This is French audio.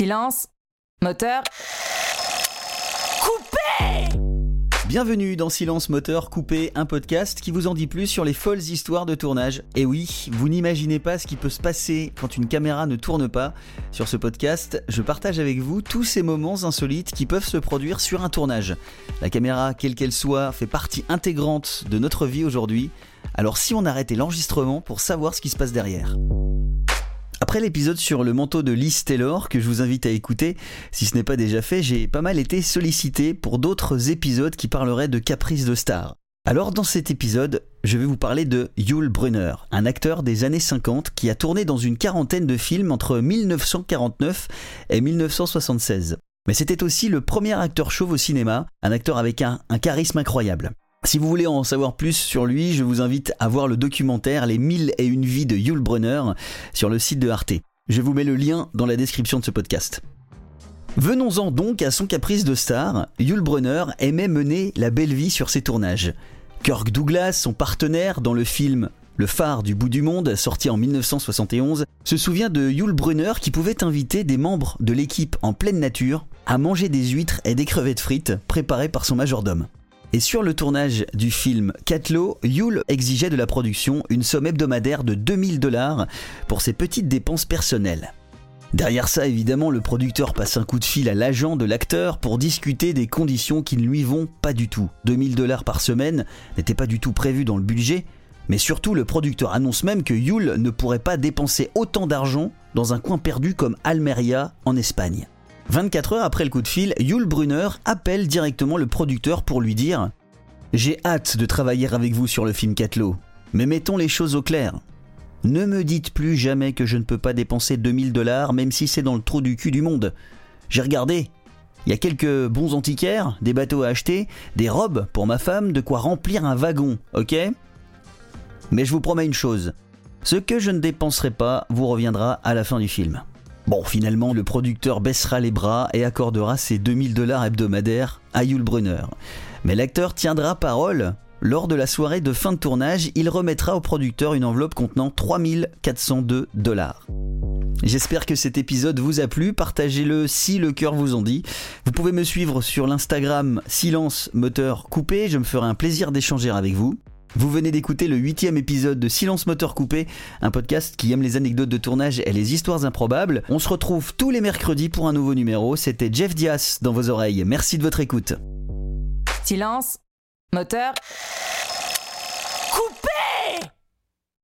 Silence. Moteur. Coupé Bienvenue dans Silence Moteur Coupé, un podcast qui vous en dit plus sur les folles histoires de tournage. Et oui, vous n'imaginez pas ce qui peut se passer quand une caméra ne tourne pas. Sur ce podcast, je partage avec vous tous ces moments insolites qui peuvent se produire sur un tournage. La caméra, quelle qu'elle soit, fait partie intégrante de notre vie aujourd'hui. Alors si on arrêtait l'enregistrement pour savoir ce qui se passe derrière. Après l'épisode sur le manteau de Liz Taylor que je vous invite à écouter, si ce n'est pas déjà fait, j'ai pas mal été sollicité pour d'autres épisodes qui parleraient de caprices de stars. Alors dans cet épisode, je vais vous parler de Yul Brunner, un acteur des années 50 qui a tourné dans une quarantaine de films entre 1949 et 1976. Mais c'était aussi le premier acteur chauve au cinéma, un acteur avec un, un charisme incroyable. Si vous voulez en savoir plus sur lui, je vous invite à voir le documentaire Les mille et une vies de Yul Brunner sur le site de Arte. Je vous mets le lien dans la description de ce podcast. Venons-en donc à son caprice de star. Yul Brunner aimait mener la belle vie sur ses tournages. Kirk Douglas, son partenaire dans le film Le phare du bout du monde, sorti en 1971, se souvient de Yul Brunner qui pouvait inviter des membres de l'équipe en pleine nature à manger des huîtres et des crevettes frites préparées par son majordome. Et sur le tournage du film Catlo, Yule exigeait de la production une somme hebdomadaire de 2000 dollars pour ses petites dépenses personnelles. Derrière ça, évidemment, le producteur passe un coup de fil à l'agent de l'acteur pour discuter des conditions qui ne lui vont pas du tout. 2000 dollars par semaine n'était pas du tout prévu dans le budget, mais surtout le producteur annonce même que Yule ne pourrait pas dépenser autant d'argent dans un coin perdu comme Almeria en Espagne. 24 heures après le coup de fil, Yul Brunner appelle directement le producteur pour lui dire J'ai hâte de travailler avec vous sur le film Catlo, mais mettons les choses au clair. Ne me dites plus jamais que je ne peux pas dépenser 2000 dollars, même si c'est dans le trou du cul du monde. J'ai regardé. Il y a quelques bons antiquaires, des bateaux à acheter, des robes pour ma femme, de quoi remplir un wagon, ok? Mais je vous promets une chose. Ce que je ne dépenserai pas vous reviendra à la fin du film. Bon, finalement, le producteur baissera les bras et accordera ses 2000 dollars hebdomadaires à Yul Brunner. Mais l'acteur tiendra parole. Lors de la soirée de fin de tournage, il remettra au producteur une enveloppe contenant 3402 dollars. J'espère que cet épisode vous a plu, partagez-le si le cœur vous en dit. Vous pouvez me suivre sur l'Instagram silence moteur coupé, je me ferai un plaisir d'échanger avec vous. Vous venez d'écouter le huitième épisode de Silence Moteur Coupé, un podcast qui aime les anecdotes de tournage et les histoires improbables. On se retrouve tous les mercredis pour un nouveau numéro. C'était Jeff Dias dans vos oreilles. Merci de votre écoute. Silence. Moteur.